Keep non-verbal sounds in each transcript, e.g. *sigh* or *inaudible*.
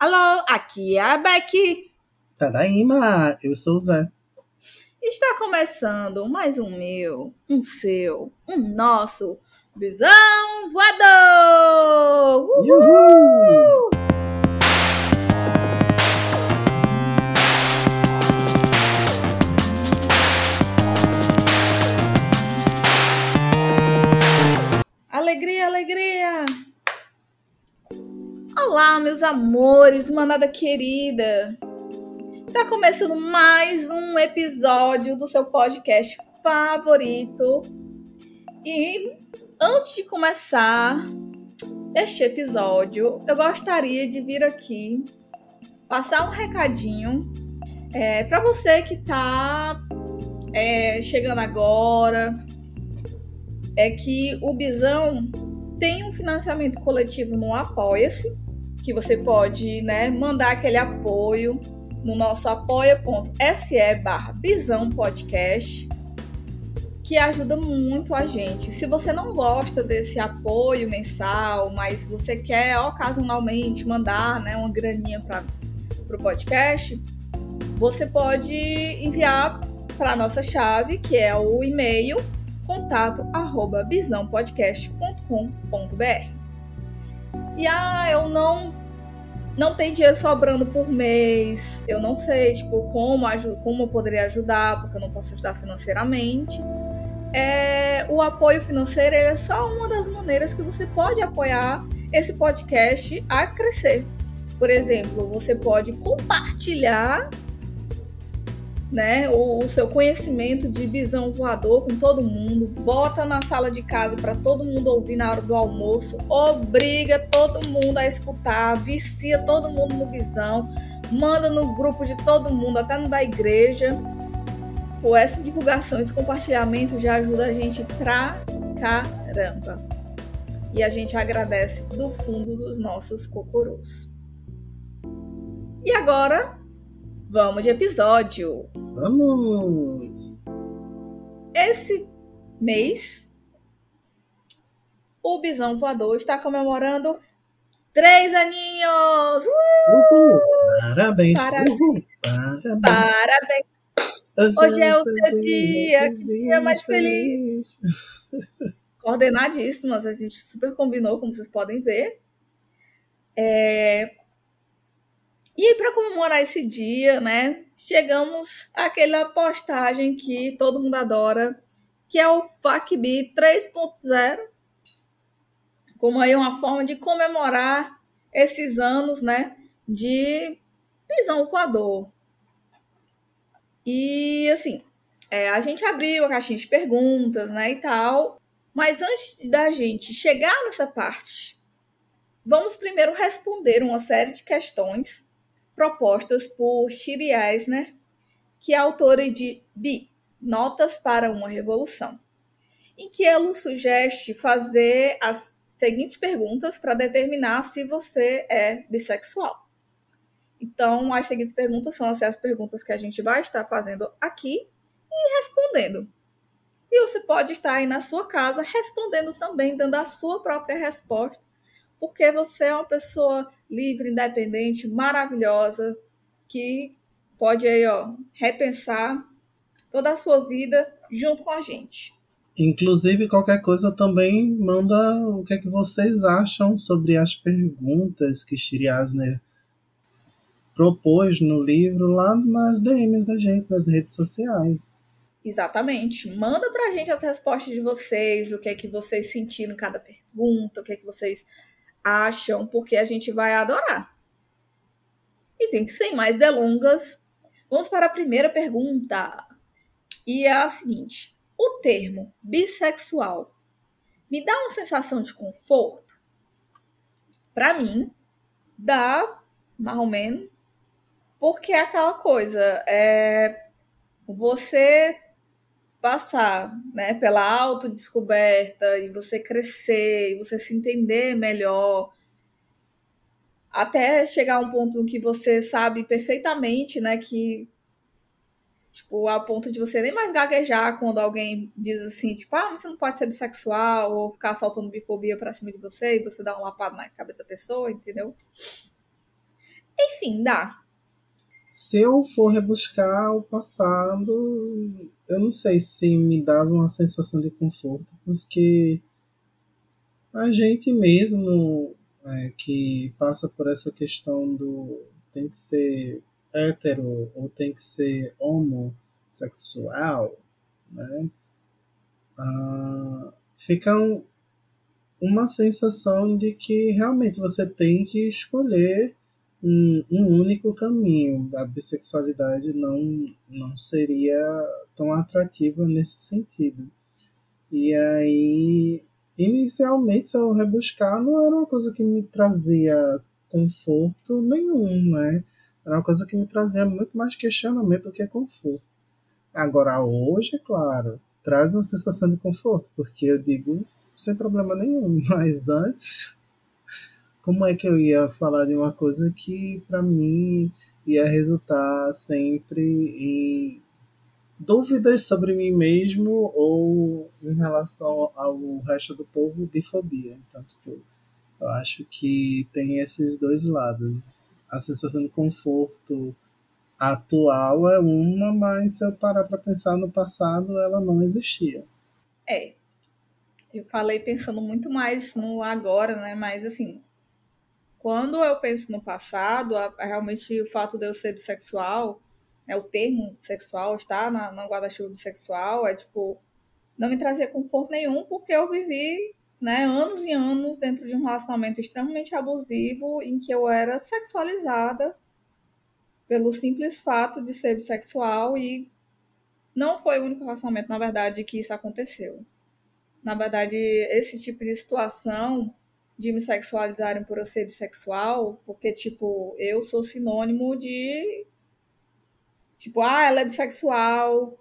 Alô, aqui é a Becky. Tadaíma, eu sou o Zé. Está começando mais um meu, um seu, um nosso Visão Voador! Uhul! Uhul! Alegria, alegria! Olá, meus amores, manada querida! Tá começando mais um episódio do seu podcast favorito. E antes de começar este episódio, eu gostaria de vir aqui passar um recadinho é, para você que tá é, chegando agora. É que o Bisão tem um financiamento coletivo no Apoia-se que você pode né, mandar aquele apoio no nosso apoia.se barra Bisão Podcast, que ajuda muito a gente. Se você não gosta desse apoio mensal, mas você quer ocasionalmente mandar né, uma graninha para o podcast, você pode enviar para a nossa chave, que é o e-mail contato arroba bisãopodcast.com.br. E ah, eu não não tem dinheiro sobrando por mês. Eu não sei, tipo, como, como eu poderia ajudar, porque eu não posso ajudar financeiramente. É, o apoio financeiro é só uma das maneiras que você pode apoiar esse podcast a crescer. Por exemplo, você pode compartilhar né, o, o, seu conhecimento de visão voador com todo mundo, bota na sala de casa para todo mundo ouvir na hora do almoço, obriga todo mundo a escutar, vicia todo mundo no visão, manda no grupo de todo mundo, até no da igreja. Pô, essa divulgação, esse compartilhamento já ajuda a gente pra caramba. E a gente agradece do fundo dos nossos cocorôs. E agora, Vamos de episódio. Vamos! Esse mês, o Bisão Voador está comemorando três aninhos! Uh! Uhul! Parabéns! Parabéns! Uhul! Parabéns! Parabéns. Hoje, Hoje é o seu dia, que dia mais feliz. feliz. *laughs* Coordenadíssimas, a gente super combinou, como vocês podem ver. É, e para comemorar esse dia, né, chegamos àquela postagem que todo mundo adora, que é o FACB 3.0, como aí uma forma de comemorar esses anos, né, de pisão voador. E assim, é, a gente abriu a caixinha de perguntas, né, e tal. Mas antes da gente chegar nessa parte, vamos primeiro responder uma série de questões propostas por Shiri Eisner, que é autora de Bi, Notas para uma Revolução, em que ela sugere fazer as seguintes perguntas para determinar se você é bissexual. Então, as seguintes perguntas são as perguntas que a gente vai estar fazendo aqui e respondendo. E você pode estar aí na sua casa respondendo também, dando a sua própria resposta porque você é uma pessoa livre, independente, maravilhosa, que pode aí, ó, repensar toda a sua vida junto com a gente. Inclusive, qualquer coisa também manda o que é que vocês acham sobre as perguntas que Shiri Asner propôs no livro lá nas DMs da gente, nas redes sociais. Exatamente. Manda pra gente as respostas de vocês, o que é que vocês sentiram em cada pergunta, o que é que vocês acham, porque a gente vai adorar. Enfim, sem mais delongas, vamos para a primeira pergunta. E é a seguinte: o termo bissexual me dá uma sensação de conforto? Para mim, dá, mais ou menos, porque é aquela coisa, é você passar né, pela autodescoberta e você crescer, e você se entender melhor, até chegar a um ponto que você sabe perfeitamente, né, que tipo, a ponto de você nem mais gaguejar quando alguém diz assim, tipo, ah, você não pode ser bissexual ou ficar soltando bifobia pra cima de você e você dá uma lapada na cabeça da pessoa, entendeu? sim, dá. Se eu for rebuscar o passado, eu não sei se me dava uma sensação de conforto, porque a gente mesmo é, que passa por essa questão do tem que ser hétero ou tem que ser homossexual, né? Ah, fica um, uma sensação de que realmente você tem que escolher um, um, único caminho. A bissexualidade não, não seria tão atrativa nesse sentido. E aí, inicialmente, se eu rebuscar, não era uma coisa que me trazia conforto nenhum, né? Era uma coisa que me trazia muito mais questionamento do que conforto. Agora, hoje, é claro, traz uma sensação de conforto, porque eu digo sem problema nenhum, *laughs* mas antes, como é que eu ia falar de uma coisa que para mim ia resultar sempre em dúvidas sobre mim mesmo ou em relação ao resto do povo, bifobia. Então, tipo, eu acho que tem esses dois lados. A sensação de conforto atual é uma, mas se eu parar para pensar no passado, ela não existia. É. Eu falei pensando muito mais no agora, né? Mas assim, quando eu penso no passado, realmente o fato de eu ser bissexual, né, o termo sexual estar na, na guarda-chuva bissexual, é tipo, não me trazia conforto nenhum, porque eu vivi né, anos e anos dentro de um relacionamento extremamente abusivo em que eu era sexualizada pelo simples fato de ser bissexual e não foi o único relacionamento, na verdade, que isso aconteceu. Na verdade, esse tipo de situação de me sexualizarem por eu ser bissexual, porque, tipo, eu sou sinônimo de. Tipo, ah, ela é bissexual.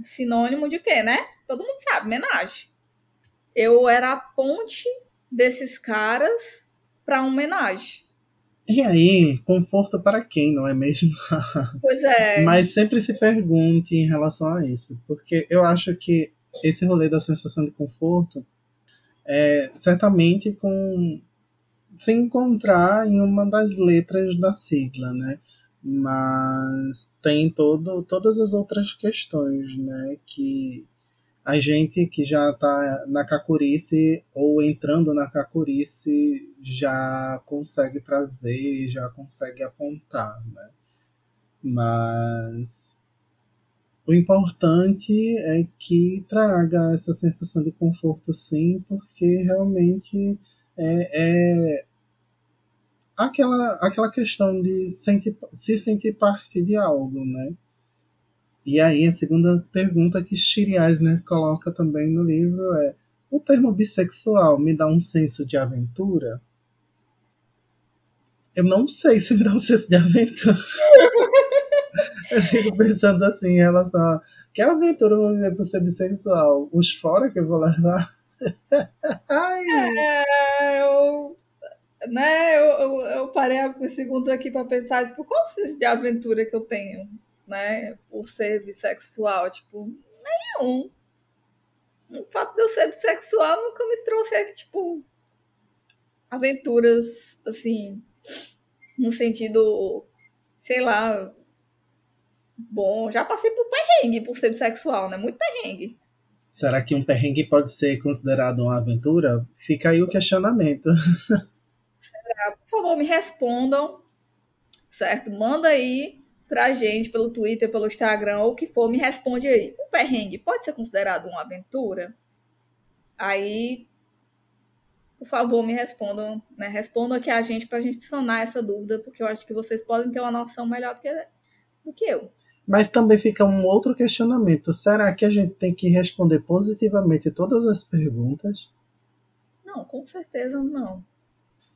Sinônimo de quê, né? Todo mundo sabe, homenagem. Eu era a ponte desses caras para homenagem. E aí, conforto para quem, não é mesmo? *laughs* Pois é. Mas sempre se pergunte em relação a isso, porque eu acho que esse rolê da sensação de conforto é certamente com se encontrar em uma das letras da sigla, né? Mas tem todo, todas as outras questões, né? Que a gente que já está na cacurice ou entrando na cacurice já consegue trazer, já consegue apontar, né? Mas o importante é que traga essa sensação de conforto, sim, porque realmente é, é aquela, aquela questão de sentir, se sentir parte de algo, né? E aí a segunda pergunta que Shiri Eisner coloca também no livro é o termo bissexual me dá um senso de aventura? Eu não sei se me dá um senso de aventura. *laughs* eu fico pensando assim em relação a que aventura eu vou viver por ser bissexual? Os fora que eu vou levar? *laughs* Ai. É, eu, né, eu, eu, eu, parei alguns segundos aqui para pensar, tipo, qual o senso de aventura que eu tenho? né, por ser bissexual, tipo, nenhum. O fato de eu ser bissexual nunca me trouxe, tipo, aventuras, assim, no sentido, sei lá, bom. Já passei por perrengue por ser bissexual, né? Muito perrengue. Será que um perrengue pode ser considerado uma aventura? Fica aí o questionamento. Será? Por favor, me respondam, certo? Manda aí pra gente pelo Twitter, pelo Instagram, ou o que for, me responde aí. Um perrengue pode ser considerado uma aventura? Aí, por favor, me respondam, né? Respondam aqui a gente pra gente sanar essa dúvida, porque eu acho que vocês podem ter uma noção melhor do que, do que eu. Mas também fica um outro questionamento. Será que a gente tem que responder positivamente todas as perguntas? Não, com certeza não.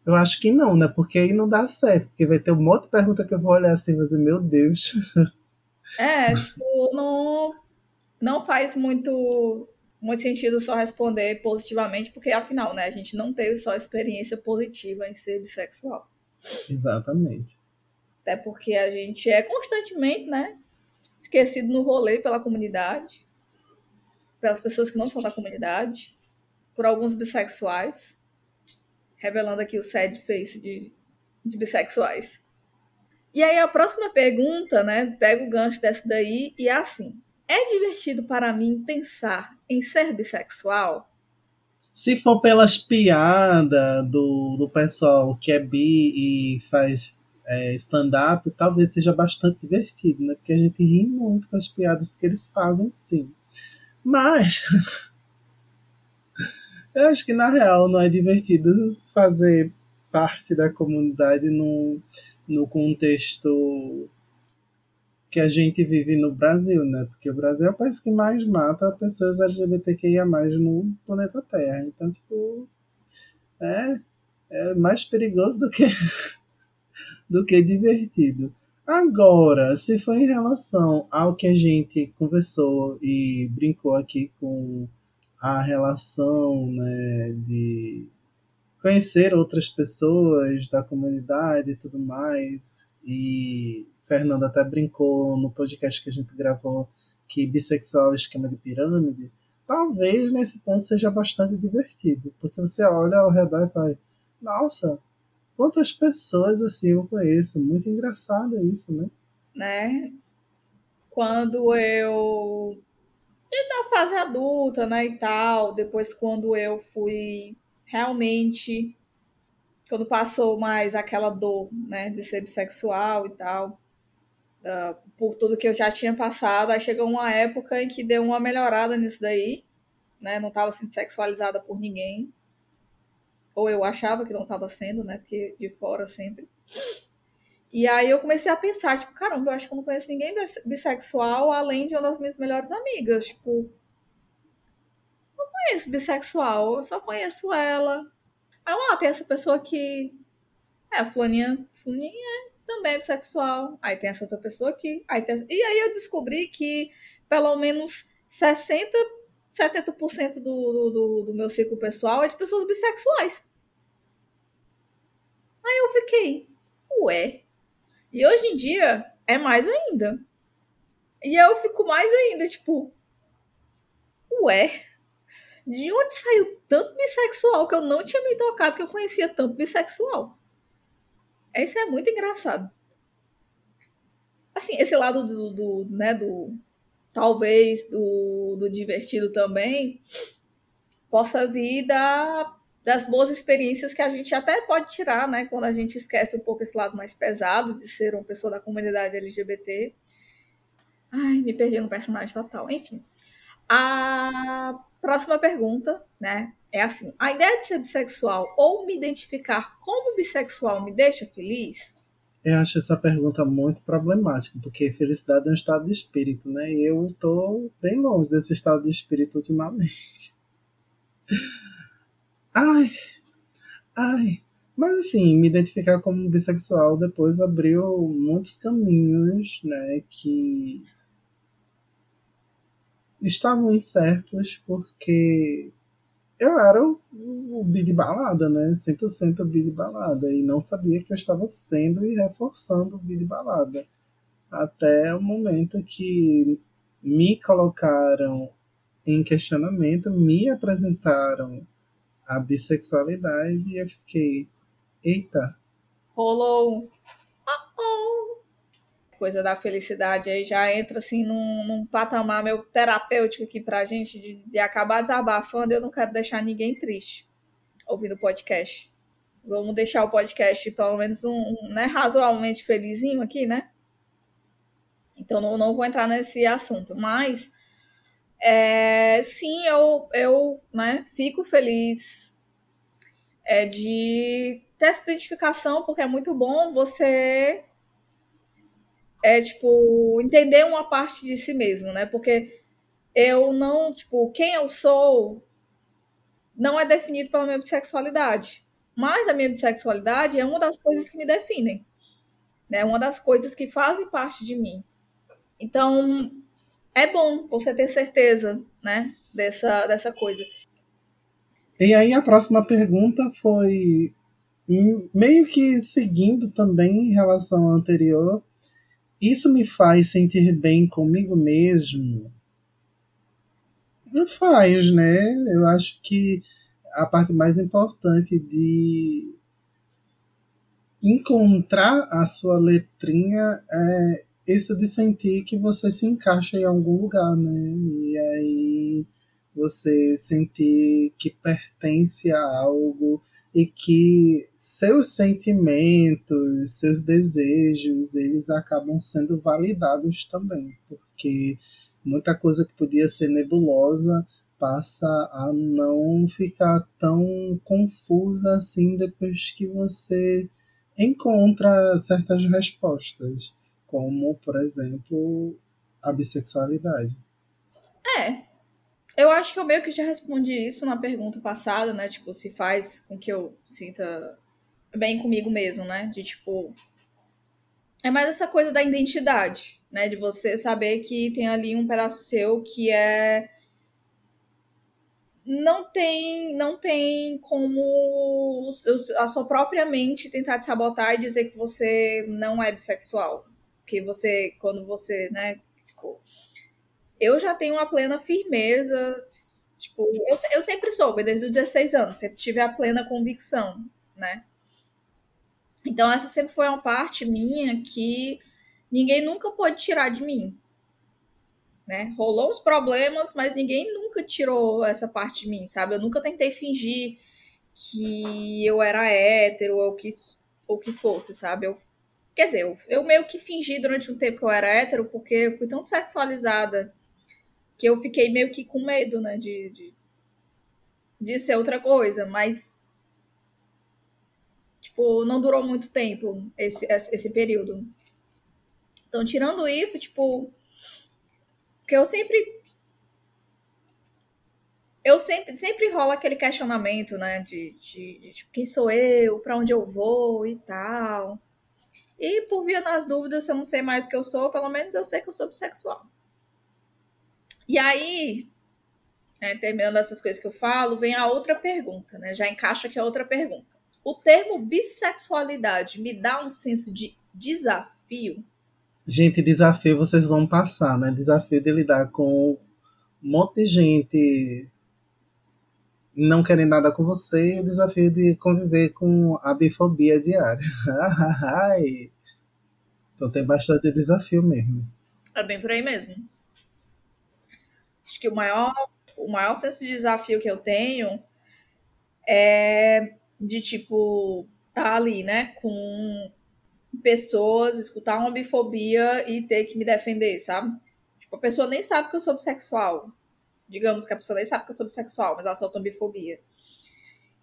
Eu acho que não, né? Porque aí não dá certo. Porque vai ter um monte de pergunta que eu vou olhar assim e dizer, meu Deus. *laughs* É, tipo, não, não faz muito, muito sentido só responder positivamente, porque afinal, né, a gente não teve só experiência positiva em ser bissexual. Exatamente. Até porque a gente é constantemente, né, esquecido no rolê pela comunidade, pelas pessoas que não são da comunidade, por alguns bissexuais revelando aqui o sad face de, de bissexuais. E aí a próxima pergunta, né? Pega o gancho dessa daí e é assim: é divertido para mim pensar em ser bissexual? Se for pelas piadas do, do pessoal que é bi e faz é, stand-up, talvez seja bastante divertido, né? Porque a gente ri muito com as piadas que eles fazem, sim. Mas *laughs* eu acho que na real não é divertido fazer parte da comunidade no, no contexto que a gente vive no Brasil, né? Porque o Brasil é o país que mais mata pessoas LGBTQIA no planeta Terra. Então, tipo, é, é mais perigoso do que do que divertido. Agora, se for em relação ao que a gente conversou e brincou aqui com a relação né, de conhecer outras pessoas da comunidade e tudo mais, e Fernando até brincou no podcast que a gente gravou que bissexual é esquema de pirâmide, talvez nesse ponto seja bastante divertido, porque você olha ao redor e fala, nossa, quantas pessoas assim eu conheço. Muito engraçado isso, né? Né? Quando eu. E na fase adulta, né? E tal. Depois, quando eu fui realmente. Quando passou mais aquela dor, né? De ser bissexual e tal. Uh, por tudo que eu já tinha passado. Aí chegou uma época em que deu uma melhorada nisso daí. Né? Não estava sendo sexualizada por ninguém. Ou eu achava que não estava sendo, né? Porque de fora sempre. E aí eu comecei a pensar, tipo, caramba, eu acho que eu não conheço ninguém bissexual além de uma das minhas melhores amigas. Tipo, não conheço bissexual, eu só conheço ela. Aí, ah, tem essa pessoa que. É, a Fulaninha, Fulaninha também é bissexual. Aí tem essa outra pessoa aqui. Aí tem. E aí eu descobri que pelo menos 60 70% do, do, do, meu ciclo pessoal é de pessoas bissexuais. Aí eu fiquei, ué. E hoje em dia é mais ainda. E eu fico mais ainda, tipo, ué. De onde saiu tanto bissexual que eu não tinha me tocado que eu conhecia tanto bissexual? Isso é muito engraçado. Assim, esse lado do, do né, do, talvez do, do divertido também, possa vir da, das boas experiências que a gente até pode tirar, né? Quando a gente esquece um pouco esse lado mais pesado de ser uma pessoa da comunidade LGBT. Ai, me perdi no personagem total. Enfim. A próxima pergunta, né? É assim: a ideia de ser bissexual ou me identificar como bissexual me deixa feliz? Eu acho essa pergunta muito problemática, porque felicidade é um estado de espírito, né? E eu tô bem longe desse estado de espírito ultimamente. *laughs* Ai, ai. Mas assim, me identificar como bissexual depois abriu muitos caminhos, né? Que estavam incertos porque eu era o, o bi de balada, né? 100% bi de balada. E não sabia que eu estava sendo e reforçando o bi de balada. Até o momento que me colocaram em questionamento, me apresentaram a bissexualidade e eu fiquei, eita. Rolou coisa da felicidade aí já entra assim num, num patamar meu terapêutico aqui pra gente de, de acabar desabafando. Eu não quero deixar ninguém triste ouvindo o podcast. Vamos deixar o podcast pelo menos um, um né, razoavelmente felizinho aqui, né? Então não, não vou entrar nesse assunto, mas é, sim, eu, eu né, fico feliz é, de ter essa identificação, porque é muito bom você é tipo entender uma parte de si mesmo, né? Porque eu não, tipo, quem eu sou não é definido pela minha bissexualidade. Mas a minha bissexualidade é uma das coisas que me definem. Né? Uma das coisas que fazem parte de mim. Então, é bom você ter certeza, né, dessa, dessa coisa. E aí a próxima pergunta foi meio que seguindo também em relação à anterior, isso me faz sentir bem comigo mesmo? Não faz, né? Eu acho que a parte mais importante de encontrar a sua letrinha é isso de sentir que você se encaixa em algum lugar, né? E aí você sentir que pertence a algo e que seus sentimentos, seus desejos, eles acabam sendo validados também, porque muita coisa que podia ser nebulosa passa a não ficar tão confusa assim depois que você encontra certas respostas, como, por exemplo, a bissexualidade. É. Eu acho que eu meio que já respondi isso na pergunta passada, né? Tipo, se faz com que eu sinta bem comigo mesmo, né? De tipo. É mais essa coisa da identidade, né? De você saber que tem ali um pedaço seu que é não tem não tem como a sua própria mente tentar te sabotar e dizer que você não é bissexual. Que você, quando você, né, tipo, eu já tenho uma plena firmeza, tipo, eu, eu sempre soube, desde os 16 anos, sempre tive a plena convicção, né? Então essa sempre foi uma parte minha que ninguém nunca pôde tirar de mim, né? Rolou uns problemas, mas ninguém nunca tirou essa parte de mim, sabe? Eu nunca tentei fingir que eu era hétero ou que, ou que fosse, sabe? Eu, quer dizer, eu, eu meio que fingi durante um tempo que eu era hétero porque eu fui tão sexualizada que eu fiquei meio que com medo, né? De, de, de ser outra coisa, mas. Tipo, não durou muito tempo esse, esse período. Então, tirando isso, tipo, porque eu sempre. Eu sempre, sempre rola aquele questionamento, né? De, de, de tipo, quem sou eu, para onde eu vou e tal. E por via nas dúvidas, se eu não sei mais o que eu sou, pelo menos eu sei que eu sou bissexual. E aí, né, terminando essas coisas que eu falo, vem a outra pergunta, né? Já encaixa aqui a outra pergunta. O termo bissexualidade me dá um senso de desafio? Gente, desafio vocês vão passar, né? Desafio de lidar com um monte de gente não querendo nada com você e o desafio de conviver com a bifobia diária. *laughs* então tem bastante desafio mesmo. É bem por aí mesmo. Acho que o maior, o maior senso de desafio que eu tenho é de tipo tá ali, né, com pessoas, escutar uma bifobia e ter que me defender, sabe? Tipo, a pessoa nem sabe que eu sou bissexual. Digamos que a pessoa nem sabe que eu sou bissexual, mas ela solta uma bifobia.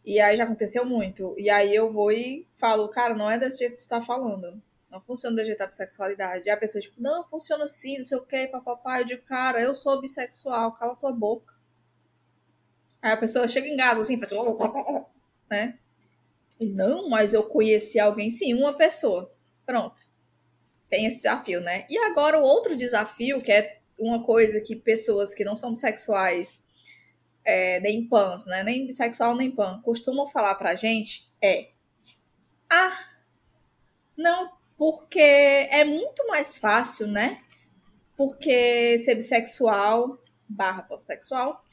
E aí já aconteceu muito. E aí eu vou e falo, cara, não é desse jeito que você tá falando. Não funciona desse jeito a bissexualidade. E a pessoa, tipo, não, funciona assim, não sei o que, papapá. Eu digo, cara, eu sou bissexual, cala tua boca. Aí a pessoa chega em casa assim, faz. *laughs* Né? Não, mas eu conheci alguém, sim, uma pessoa. Pronto. Tem esse desafio, né? E agora o outro desafio, que é uma coisa que pessoas que não são sexuais, é, nem pans, né? Nem bissexual, nem pan, costumam falar pra gente é. Ah, não, porque é muito mais fácil, né? Porque ser bissexual barra pansexual,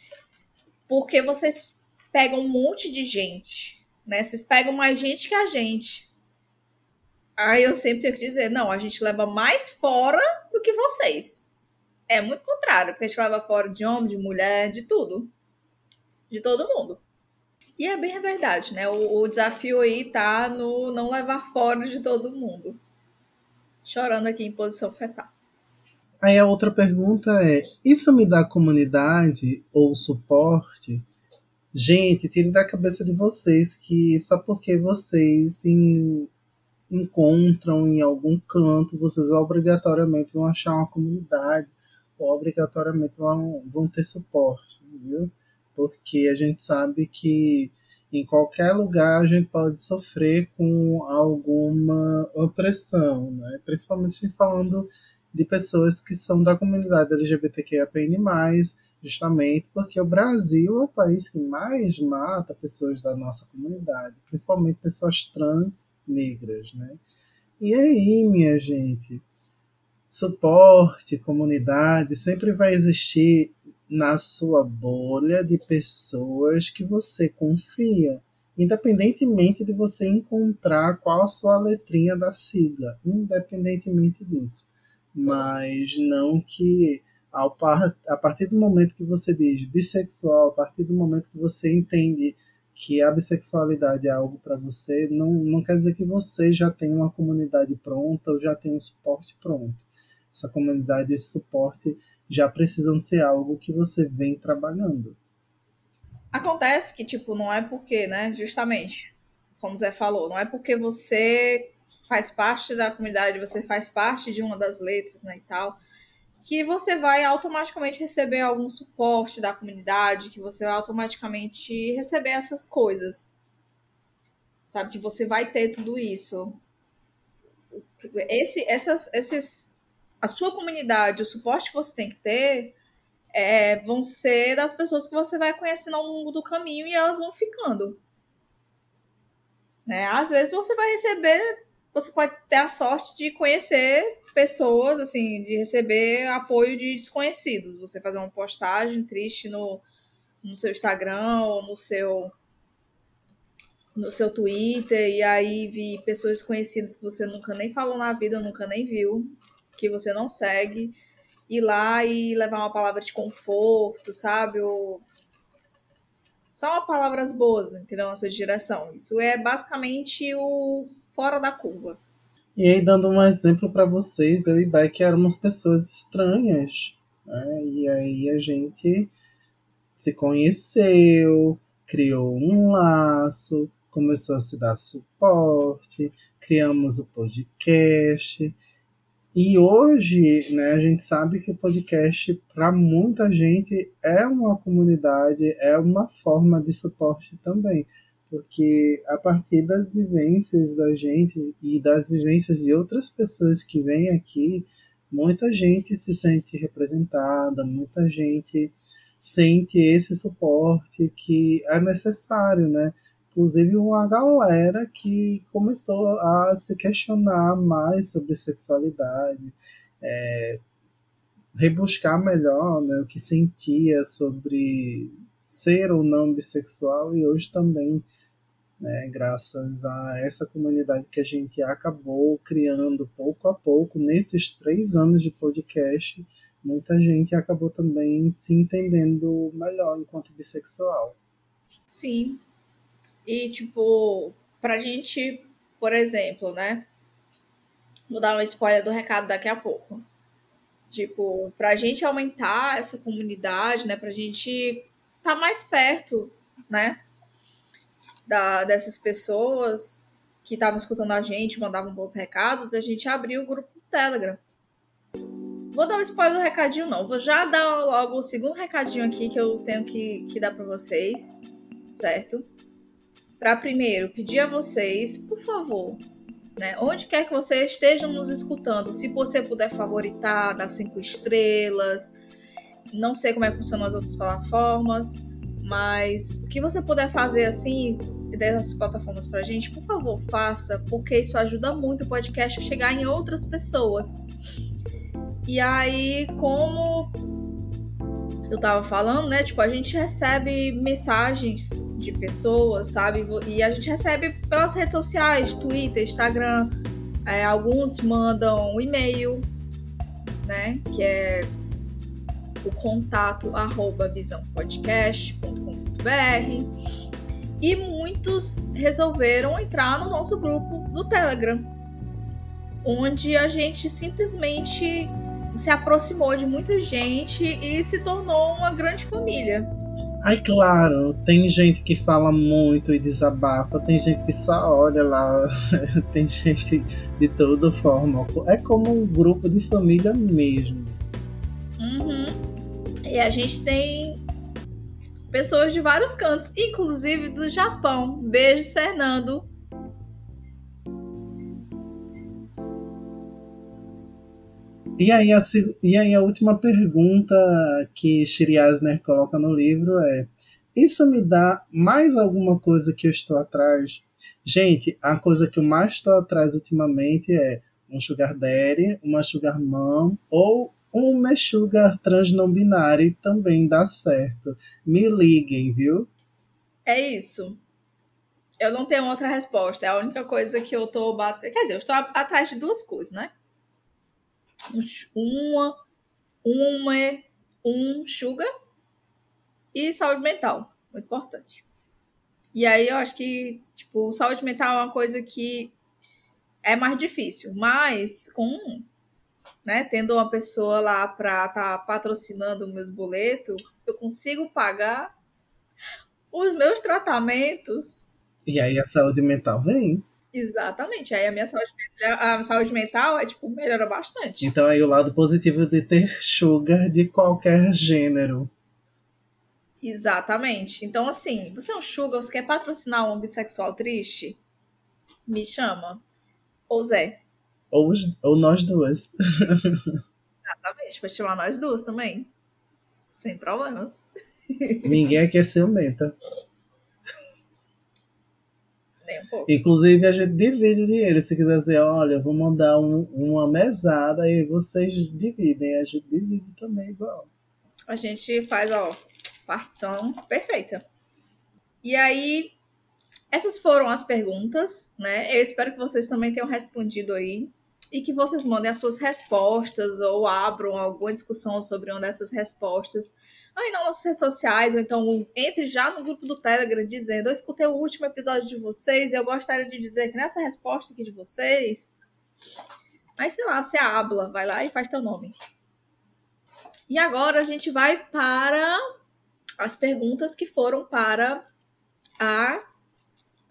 porque vocês pegam um monte de gente, né? Vocês pegam mais gente que a gente. Aí eu sempre tenho que dizer, não, a gente leva mais fora do que vocês. É muito contrário, porque a gente leva fora de homem, de mulher, de tudo. De todo mundo. E é bem a verdade, né? O, o desafio aí tá no não levar fora de todo mundo. Chorando aqui em posição fetal. Aí a outra pergunta é: isso me dá comunidade ou suporte? Gente, tire da cabeça de vocês que só porque vocês em encontram em algum canto, vocês obrigatoriamente vão achar uma comunidade, ou obrigatoriamente vão, vão ter suporte, viu? Porque a gente sabe que em qualquer lugar a gente pode sofrer com alguma opressão, né? principalmente falando de pessoas que são da comunidade LGBTQIAPN+, justamente porque o Brasil é o país que mais mata pessoas da nossa comunidade, principalmente pessoas trans negras, né? E aí, minha gente, suporte, comunidade sempre vai existir na sua bolha de pessoas que você confia. independentemente de você encontrar qual a sua letrinha da sigla, independentemente disso. Mas não que ao par, a partir do momento que você diz bissexual, a partir do momento que você entende que a bissexualidade é algo para você, não, não quer dizer que você já tem uma comunidade pronta ou já tem um suporte pronto. Essa comunidade, esse suporte já precisam ser algo que você vem trabalhando. Acontece que, tipo, não é porque, né, justamente, como o Zé falou, não é porque você faz parte da comunidade, você faz parte de uma das letras, né, e tal, que você vai automaticamente receber algum suporte da comunidade, que você vai automaticamente receber essas coisas. Sabe? Que você vai ter tudo isso. Esse, essas, esses, a sua comunidade, o suporte que você tem que ter, é, vão ser das pessoas que você vai conhecendo ao longo do caminho e elas vão ficando. Né? Às vezes você vai receber, você pode ter a sorte de conhecer pessoas, assim, de receber apoio de desconhecidos. Você fazer uma postagem triste no, no seu Instagram ou no seu no seu Twitter e aí vi pessoas desconhecidas que você nunca nem falou na vida, nunca nem viu, que você não segue, ir lá e levar uma palavra de conforto, sabe? Ou só palavras boas, entendeu? Na sua direção. Isso é basicamente o fora da curva. E aí, dando um exemplo para vocês, eu e Beck éramos pessoas estranhas. Né? E aí a gente se conheceu, criou um laço, começou a se dar suporte, criamos o podcast. E hoje, né, a gente sabe que o podcast, para muita gente, é uma comunidade, é uma forma de suporte também porque a partir das vivências da gente e das vivências de outras pessoas que vêm aqui, muita gente se sente representada, muita gente sente esse suporte que é necessário, né? Inclusive uma galera que começou a se questionar mais sobre sexualidade, é, rebuscar melhor né, o que sentia sobre ser ou não bissexual e hoje também né, graças a essa comunidade que a gente acabou criando pouco a pouco nesses três anos de podcast, muita gente acabou também se entendendo melhor enquanto bissexual. Sim. E, tipo, pra gente, por exemplo, né? Vou dar uma spoiler do recado daqui a pouco. Tipo, pra gente aumentar essa comunidade, né? Pra gente tá mais perto, né? da, dessas pessoas que estavam escutando a gente, mandavam bons recados, a gente abriu o grupo do Telegram. Vou dar um spoiler do recadinho, não. Vou já dar logo o segundo recadinho aqui que eu tenho que, que dar para vocês, certo? Para primeiro pedir a vocês, por favor, né, onde quer que vocês estejam nos escutando, se você puder favoritar, dar cinco estrelas. Não sei como é que funcionam as outras plataformas, mas o que você puder fazer assim, dessas plataformas pra gente, por favor, faça, porque isso ajuda muito o podcast a chegar em outras pessoas. E aí, como eu tava falando, né? Tipo, a gente recebe mensagens de pessoas, sabe? E a gente recebe pelas redes sociais, Twitter, Instagram. É, alguns mandam um e-mail, né? Que é o contato arroba visãopodcast.com.br e muitos resolveram entrar no nosso grupo do Telegram, onde a gente simplesmente se aproximou de muita gente e se tornou uma grande família. Ai, claro, tem gente que fala muito e desabafa, tem gente que só olha lá, *laughs* tem gente de toda forma. É como um grupo de família mesmo. Uhum. E a gente tem pessoas de vários cantos, inclusive do Japão. Beijos, Fernando. E aí, a, e aí a última pergunta que Shiri Asner coloca no livro é: Isso me dá mais alguma coisa que eu estou atrás? Gente, a coisa que eu mais estou atrás ultimamente é um sugar daddy, uma sugar mom ou um Meshuggah trans não binário também dá certo. Me liguem, viu? É isso. Eu não tenho outra resposta. É a única coisa que eu tô básica. Quer dizer, eu estou atrás de duas coisas, né? Uma, uma, um sugar e saúde mental. Muito importante. E aí eu acho que, tipo, saúde mental é uma coisa que é mais difícil, mas com, né, tendo uma pessoa lá para estar tá patrocinando meus boletos, eu consigo pagar os meus tratamentos. E aí a saúde mental vem. Exatamente. Aí a minha saúde, a saúde mental é tipo melhora bastante. Então aí o lado positivo de ter sugar de qualquer gênero. Exatamente. Então, assim, você é um sugar, você quer patrocinar um bissexual triste? Me chama. Ou Zé. Ou, ou nós duas. Exatamente, pode chamar nós duas também. Sem problemas. Ninguém aqui é ciumenta. Nem um pouco. Inclusive, a gente divide o dinheiro. Se quiser dizer, olha, eu vou mandar um, uma mesada e vocês dividem. A gente divide também igual. A gente faz, ó, partição perfeita. E aí, essas foram as perguntas, né? Eu espero que vocês também tenham respondido aí e que vocês mandem as suas respostas ou abram alguma discussão sobre uma dessas respostas aí nas nossas redes sociais, ou então entre já no grupo do Telegram dizendo: Eu escutei o último episódio de vocês e eu gostaria de dizer que nessa resposta aqui de vocês. Aí, sei lá, você habla, vai lá e faz teu nome. E agora a gente vai para as perguntas que foram para a,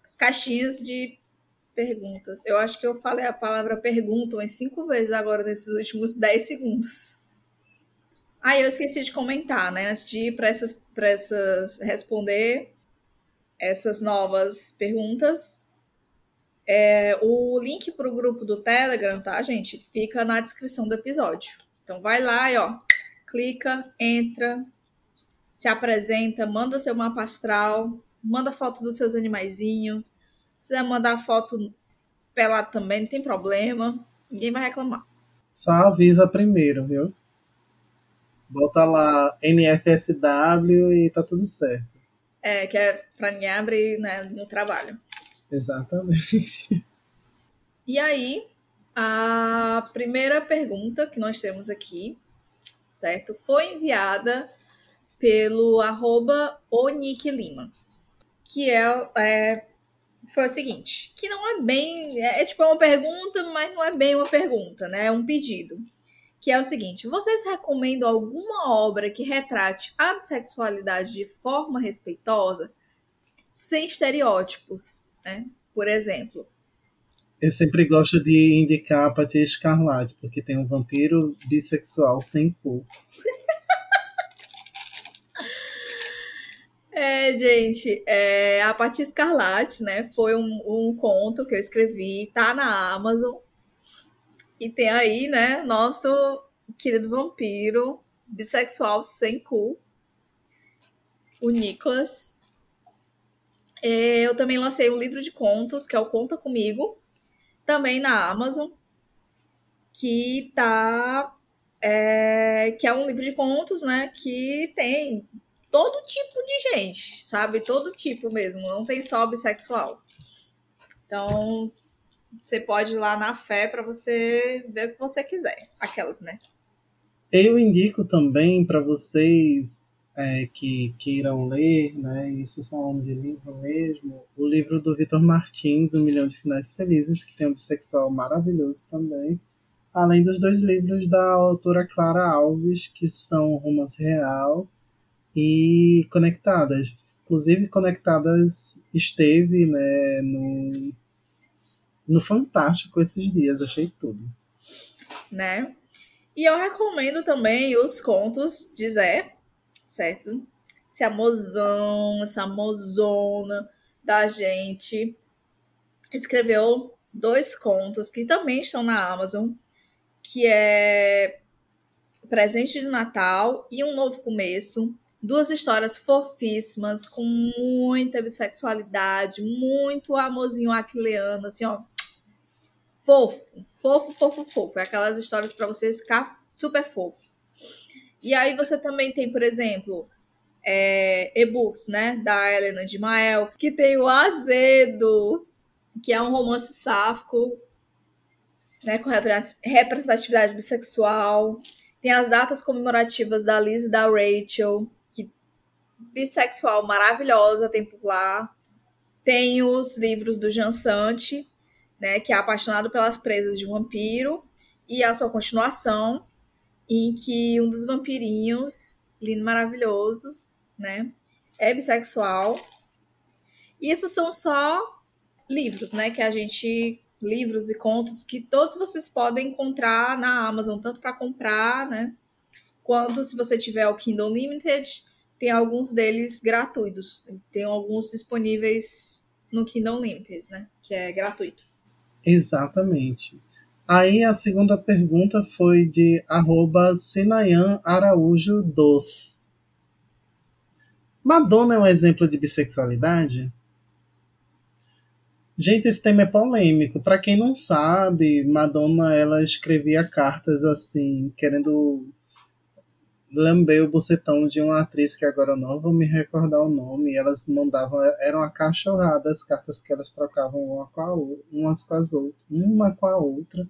as caixinhas de perguntas. Eu acho que eu falei a palavra pergunta umas cinco vezes agora nesses últimos 10 segundos. Ah, eu esqueci de comentar, né? Antes de ir para essas, essas responder essas novas perguntas. É, o link para o grupo do Telegram, tá, gente? Fica na descrição do episódio. Então vai lá e ó, clica, entra, se apresenta, manda seu mapa astral, manda foto dos seus animaizinhos. Se quiser mandar foto pelado também, não tem problema. Ninguém vai reclamar. Só avisa primeiro, viu? Bota lá NFSW e tá tudo certo. É, que é pra ninguém abrir né, no trabalho. Exatamente. E aí, a primeira pergunta que nós temos aqui, certo? Foi enviada pelo arroba Lima, que é, é, foi o seguinte, que não é bem, é, é tipo uma pergunta, mas não é bem uma pergunta, né? É um pedido, que é o seguinte, vocês recomendam alguma obra que retrate a bissexualidade de forma respeitosa, sem estereótipos, né? Por exemplo, eu sempre gosto de indicar a Patia Escarlate, porque tem um vampiro bissexual sem cor. É, gente, é, a Pati Escarlate, né? Foi um, um conto que eu escrevi, tá na Amazon. E tem aí, né, nosso querido vampiro bissexual sem cu, o Nicholas. É, eu também lancei um livro de contos, que é o Conta Comigo, também na Amazon, que tá. É, que é um livro de contos, né? Que tem todo tipo de gente, sabe? Todo tipo mesmo, não tem só bissexual. Então, você pode ir lá na fé para você ver o que você quiser. Aquelas, né? Eu indico também para vocês é, que queiram ler, né? Isso falando de livro mesmo, o livro do Vitor Martins, Um Milhão de Finais Felizes, que tem um bissexual maravilhoso também. Além dos dois livros da autora Clara Alves, que são Romance Real e conectadas. Inclusive, conectadas esteve né, no, no Fantástico esses dias, achei tudo. Né? E eu recomendo também os contos de Zé, certo? Esse amozão, essa amozona da gente. Escreveu dois contos que também estão na Amazon, que é Presente de Natal e Um Novo Começo, Duas histórias fofíssimas, com muita bissexualidade, muito amorzinho aquileano, assim, ó. Fofo, fofo, fofo, fofo. É aquelas histórias para você ficar super fofo. E aí você também tem, por exemplo, é, e-books, né? Da Helena de Mael, que tem o Azedo, que é um romance sáfico, né? Com representatividade bissexual. Tem as datas comemorativas da Liz e da Rachel, que bissexual maravilhosa, tem por lá. Tem os livros do Jansante, né, que é apaixonado pelas presas de um vampiro, e a sua continuação, em que um dos vampirinhos, lindo, maravilhoso, né, é bissexual. Isso são só livros, né, que a gente livros e contos que todos vocês podem encontrar na Amazon, tanto para comprar, né, quanto se você tiver o Kindle Limited, tem alguns deles gratuitos. Tem alguns disponíveis no Kindle Limited, né, que é gratuito. Exatamente. Aí a segunda pergunta foi de arroba Sinayan Araújo dos. Madonna é um exemplo de bissexualidade? Gente, esse tema é polêmico. Para quem não sabe, Madonna ela escrevia cartas assim, querendo lamber o bucetão de uma atriz que agora eu não vou me recordar o nome. elas mandavam, eram a cachorrada as cartas que elas trocavam uma com a, umas com as outras, uma com a outra.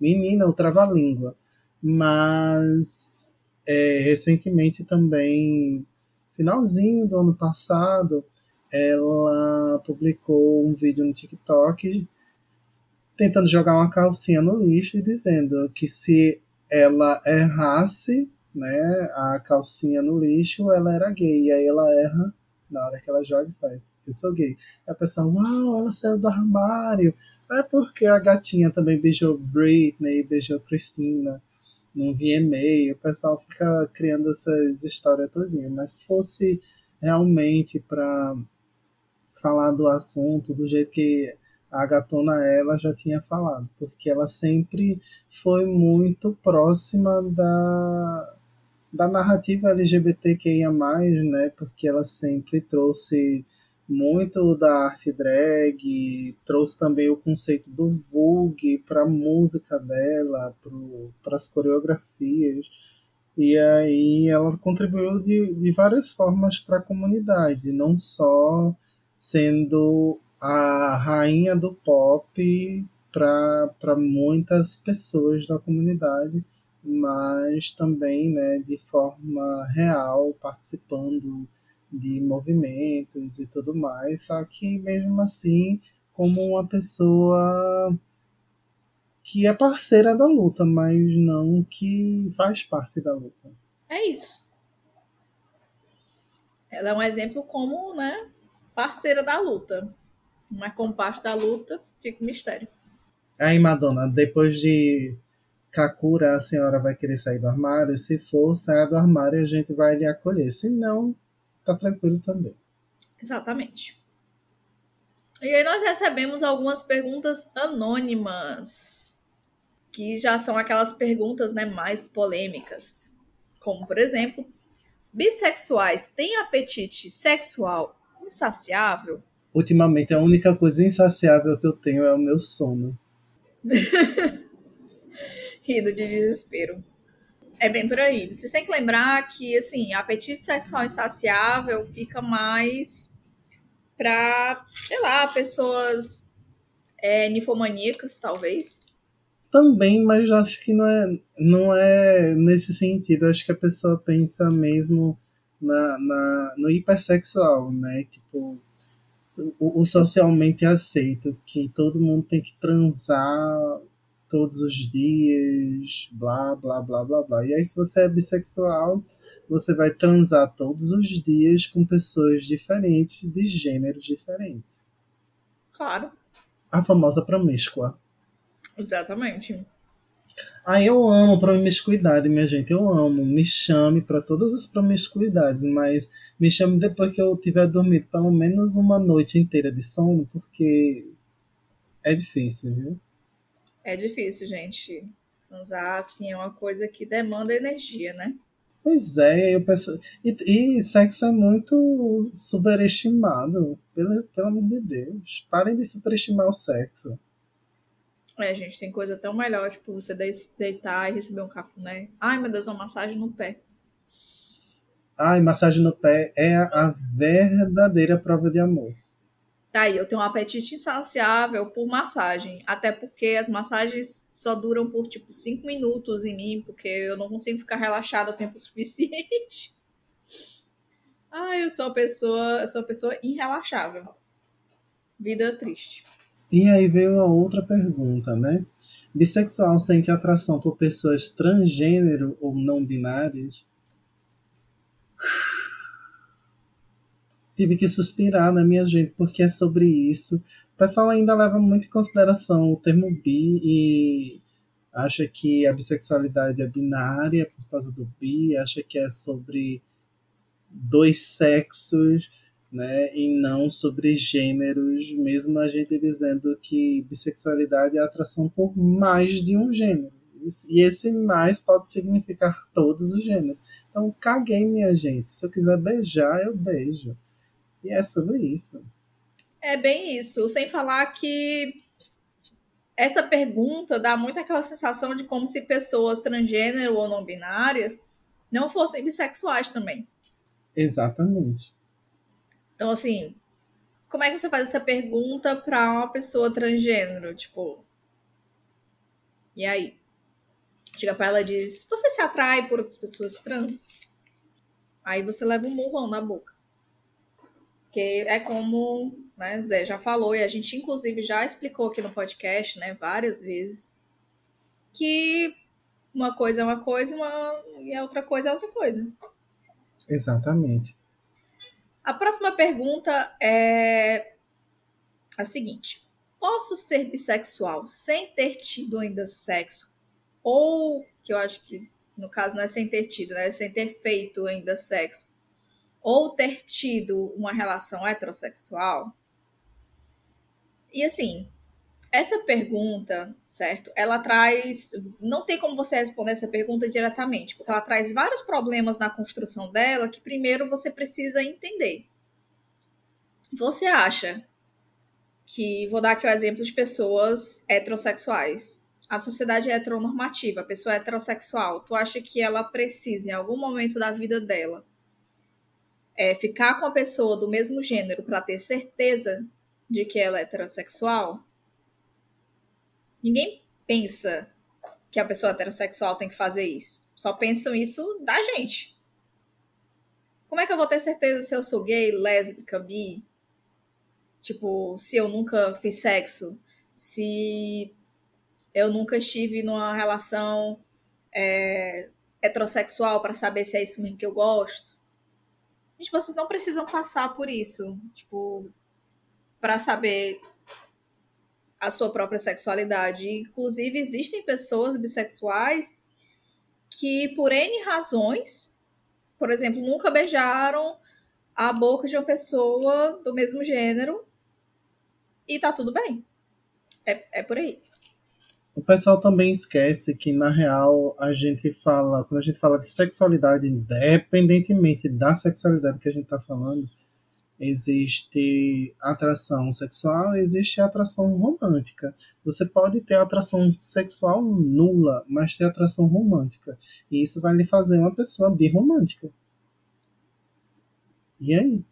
Menina, o trava-língua. Mas é, recentemente também, finalzinho do ano passado, ela publicou um vídeo no TikTok tentando jogar uma calcinha no lixo e dizendo que se ela errasse né, a calcinha no lixo, ela era gay. E aí ela erra na hora que ela joga e faz, eu sou gay. Aí a pessoa, uau, ela saiu do armário. É porque a gatinha também beijou Britney, beijou Christina num VMA. O pessoal fica criando essas histórias todinhas. Mas se fosse realmente para falar do assunto do jeito que a gatona ela já tinha falado, porque ela sempre foi muito próxima da da narrativa LGBTQIA+, né, porque ela sempre trouxe muito da arte drag, trouxe também o conceito do Vogue para a música dela, para as coreografias, e aí ela contribuiu de, de várias formas para a comunidade, não só sendo a rainha do pop para muitas pessoas da comunidade, mas também né, de forma real, participando de movimentos e tudo mais, só que mesmo assim como uma pessoa que é parceira da luta, mas não que faz parte da luta. É isso. Ela é um exemplo como, né, parceira da luta. Mas como parte da luta, fica um mistério. Aí, Madonna, depois de Kakura, a senhora vai querer sair do armário. Se for, saia do armário e a gente vai lhe acolher. Se não, tá tranquilo também. Exatamente. E aí nós recebemos algumas perguntas anônimas, que já são aquelas perguntas né, mais polêmicas. Como, por exemplo, bissexuais têm apetite sexual insaciável? Ultimamente, a única coisa insaciável que eu tenho é o meu sono. *laughs* rido de desespero. É bem por aí. Vocês têm que lembrar que, assim, apetite sexual insaciável fica mais para, sei lá, pessoas é, nifomaníacas, talvez. Também, mas acho que não é, não é nesse sentido. Acho que a pessoa pensa mesmo na, na, no hipersexual, né? Tipo, o, o socialmente aceito, que todo mundo tem que transar todos os dias, blá, blá, blá, blá, blá. E aí, se você é bissexual, você vai transar todos os dias com pessoas diferentes, de gêneros diferentes. Claro. A famosa promíscua. Exatamente. Ah, eu amo promiscuidade, minha gente. Eu amo. Me chame para todas as promiscuidades, mas me chame depois que eu tiver dormido pelo menos uma noite inteira de sono, porque é difícil, viu? É difícil, gente. Transar, assim, é uma coisa que demanda energia, né? Pois é, eu penso. E, e sexo é muito superestimado. Pelo, pelo amor de Deus. Parem de superestimar o sexo. É, gente, tem coisa tão melhor, tipo, você deitar e receber um cafuné. Ai, meu Deus, uma massagem no pé. Ai, massagem no pé é a verdadeira prova de amor. Tá aí, eu tenho um apetite insaciável por massagem. Até porque as massagens só duram por tipo cinco minutos em mim, porque eu não consigo ficar relaxada o tempo *laughs* suficiente. Ai, eu sou uma pessoa, eu sou uma pessoa irrelaxável. Vida triste. E aí veio uma outra pergunta, né? Bissexual sente atração por pessoas transgênero ou não binárias? Tive que suspirar, né, minha gente, porque é sobre isso. O pessoal ainda leva muito em consideração o termo bi e acha que a bissexualidade é binária por causa do bi, acha que é sobre dois sexos, né, e não sobre gêneros, mesmo a gente dizendo que bissexualidade é atração por mais de um gênero. E esse mais pode significar todos os gêneros. Então, caguei, minha gente. Se eu quiser beijar, eu beijo. E é sobre isso. É bem isso. Sem falar que essa pergunta dá muito aquela sensação de como se pessoas transgênero ou não binárias não fossem bissexuais também. Exatamente. Então, assim, como é que você faz essa pergunta para uma pessoa transgênero? Tipo, e aí? Chega pra ela e diz: Você se atrai por outras pessoas trans? Aí você leva um murrão na boca. Que é como né, Zé já falou, e a gente inclusive já explicou aqui no podcast, né, várias vezes, que uma coisa é uma coisa uma, e a outra coisa é outra coisa. Exatamente. A próxima pergunta é a seguinte: Posso ser bissexual sem ter tido ainda sexo? Ou, que eu acho que no caso não é sem ter tido, né? É sem ter feito ainda sexo. Ou ter tido uma relação heterossexual? E assim, essa pergunta, certo? Ela traz. Não tem como você responder essa pergunta diretamente, porque ela traz vários problemas na construção dela que primeiro você precisa entender. Você acha que. Vou dar aqui o exemplo de pessoas heterossexuais. A sociedade é heteronormativa, a pessoa é heterossexual. Tu acha que ela precisa, em algum momento da vida dela, é, ficar com a pessoa do mesmo gênero para ter certeza de que ela é heterossexual? Ninguém pensa que a pessoa heterossexual tem que fazer isso. Só pensam isso da gente. Como é que eu vou ter certeza se eu sou gay, lésbica, bi? Tipo, se eu nunca fiz sexo, se eu nunca estive numa relação é, heterossexual para saber se é isso mesmo que eu gosto. Gente, vocês não precisam passar por isso, tipo, para saber a sua própria sexualidade. Inclusive, existem pessoas bissexuais que, por N razões, por exemplo, nunca beijaram a boca de uma pessoa do mesmo gênero e tá tudo bem. É, é por aí. O pessoal também esquece que, na real, a gente fala, quando a gente fala de sexualidade, independentemente da sexualidade que a gente tá falando, existe atração sexual, existe atração romântica. Você pode ter atração sexual nula, mas ter atração romântica. E isso vai lhe fazer uma pessoa birromântica. E aí?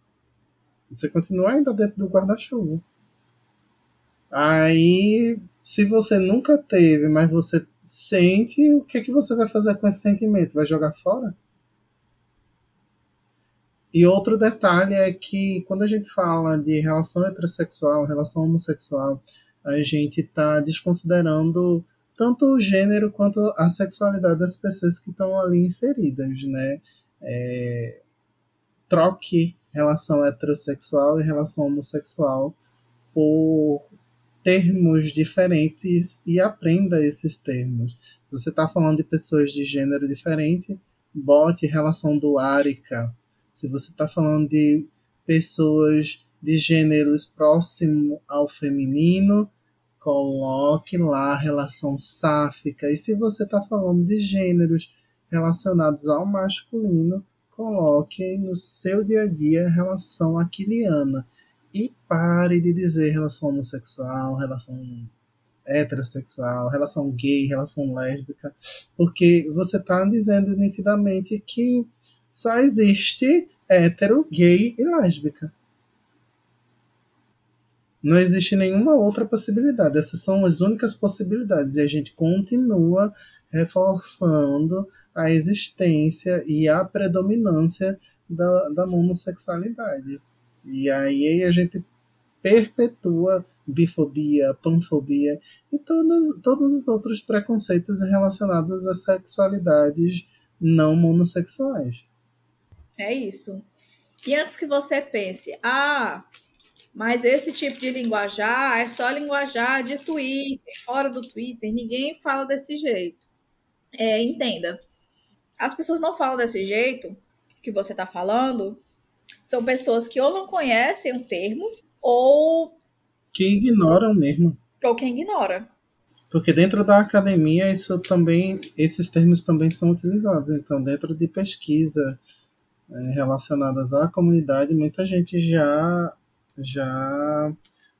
Você continua ainda dentro do guarda-chuva. Aí, se você nunca teve, mas você sente, o que, que você vai fazer com esse sentimento? Vai jogar fora? E outro detalhe é que quando a gente fala de relação heterossexual, relação homossexual, a gente está desconsiderando tanto o gênero quanto a sexualidade das pessoas que estão ali inseridas, né? É, troque relação heterossexual e relação homossexual por termos diferentes e aprenda esses termos. Se você está falando de pessoas de gênero diferente, bote relação duárica se você está falando de pessoas de gêneros próximo ao feminino, coloque lá a relação sáfica. E se você está falando de gêneros relacionados ao masculino, coloque no seu dia a dia a relação aquiliana. E pare de dizer relação homossexual, relação heterossexual, relação gay, relação lésbica, porque você está dizendo nitidamente que só existe hétero, gay e lésbica. Não existe nenhuma outra possibilidade. Essas são as únicas possibilidades. E a gente continua reforçando a existência e a predominância da, da homossexualidade. E aí a gente perpetua bifobia, panfobia e todos, todos os outros preconceitos relacionados a sexualidades não monossexuais. É isso. E antes que você pense, ah, mas esse tipo de linguajar é só linguajar de Twitter, fora do Twitter, ninguém fala desse jeito. É, entenda. As pessoas não falam desse jeito que você está falando, são pessoas que ou não conhecem o termo, ou. Que ignoram mesmo. Ou quem ignora. Porque dentro da academia isso também, esses termos também são utilizados. Então, dentro de pesquisa é, relacionadas à comunidade, muita gente já já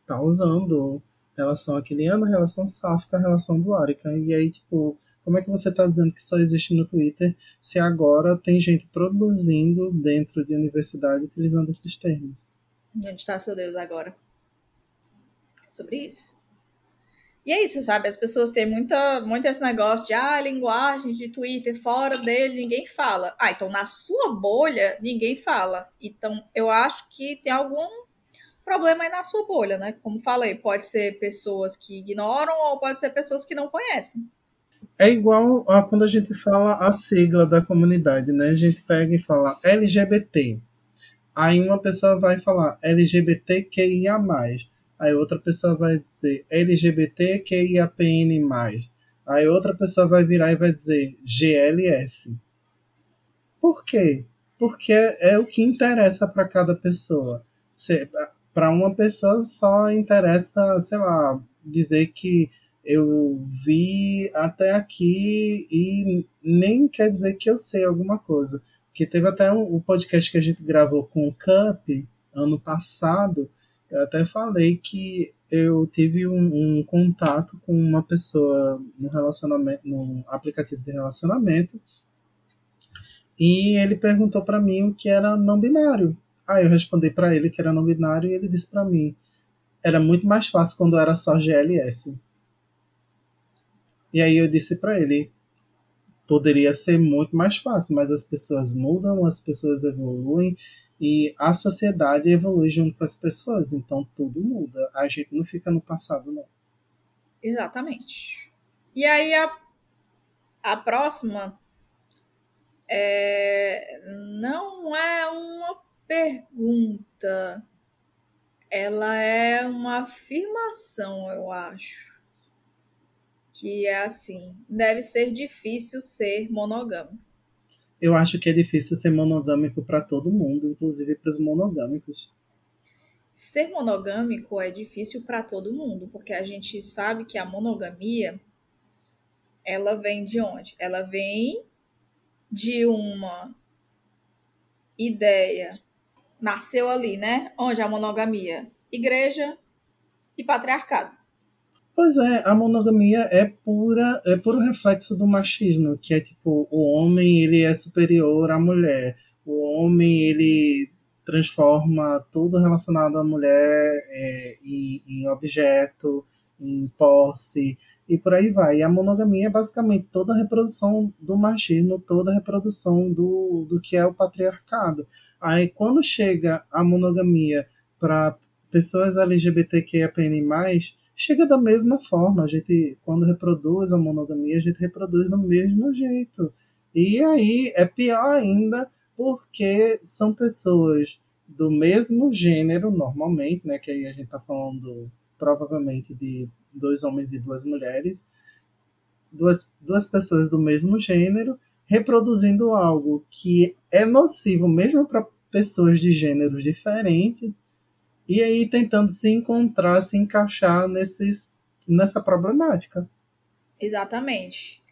tá usando relação aquiliana, relação sáfica, relação duárica. E aí, tipo, como é que você está dizendo que só existe no Twitter se agora tem gente produzindo dentro de universidade utilizando esses termos? Onde está seu Deus agora? Sobre isso. E é isso, sabe? As pessoas têm muita, muito esse negócio de ah, linguagem de Twitter, fora dele, ninguém fala. Ah, então na sua bolha, ninguém fala. Então eu acho que tem algum problema aí na sua bolha, né? Como falei, pode ser pessoas que ignoram ou pode ser pessoas que não conhecem. É igual a quando a gente fala a sigla da comunidade, né? A gente pega e fala LGBT. Aí uma pessoa vai falar LGBTQIA+. Aí outra pessoa vai dizer LGBTQIAPN+. Aí outra pessoa vai virar e vai dizer GLS. Por quê? Porque é o que interessa para cada pessoa. Para uma pessoa só interessa, sei lá, dizer que eu vi até aqui e nem quer dizer que eu sei alguma coisa. Porque teve até um, um podcast que a gente gravou com o Cup ano passado. Eu até falei que eu tive um, um contato com uma pessoa no relacionamento, no aplicativo de relacionamento, e ele perguntou para mim o que era não binário. Aí eu respondi para ele que era não binário e ele disse para mim era muito mais fácil quando era só GLS. E aí eu disse para ele, poderia ser muito mais fácil, mas as pessoas mudam, as pessoas evoluem e a sociedade evolui junto com as pessoas, então tudo muda. A gente não fica no passado, não. Exatamente. E aí a, a próxima é, não é uma pergunta, ela é uma afirmação, eu acho que é assim: deve ser difícil ser monogâmico. Eu acho que é difícil ser monogâmico para todo mundo, inclusive para os monogâmicos. Ser monogâmico é difícil para todo mundo, porque a gente sabe que a monogamia ela vem de onde? Ela vem de uma ideia nasceu ali, né? Onde a monogamia? Igreja e patriarcado. Pois é, a monogamia é pura, é puro reflexo do machismo, que é tipo, o homem ele é superior à mulher. O homem ele transforma tudo relacionado à mulher é, em, em objeto, em posse e por aí vai. E a monogamia é basicamente toda a reprodução do machismo, toda a reprodução do, do que é o patriarcado. Aí quando chega a monogamia para pessoas LGBTQIAPN+, chega da mesma forma. A gente, quando reproduz a monogamia, a gente reproduz do mesmo jeito. E aí é pior ainda porque são pessoas do mesmo gênero, normalmente, né? Que aí a gente está falando provavelmente de dois homens e duas mulheres, duas, duas pessoas do mesmo gênero, reproduzindo algo que é nocivo mesmo para pessoas de gêneros diferentes, e aí tentando se encontrar, se encaixar nesses, nessa problemática. Exatamente.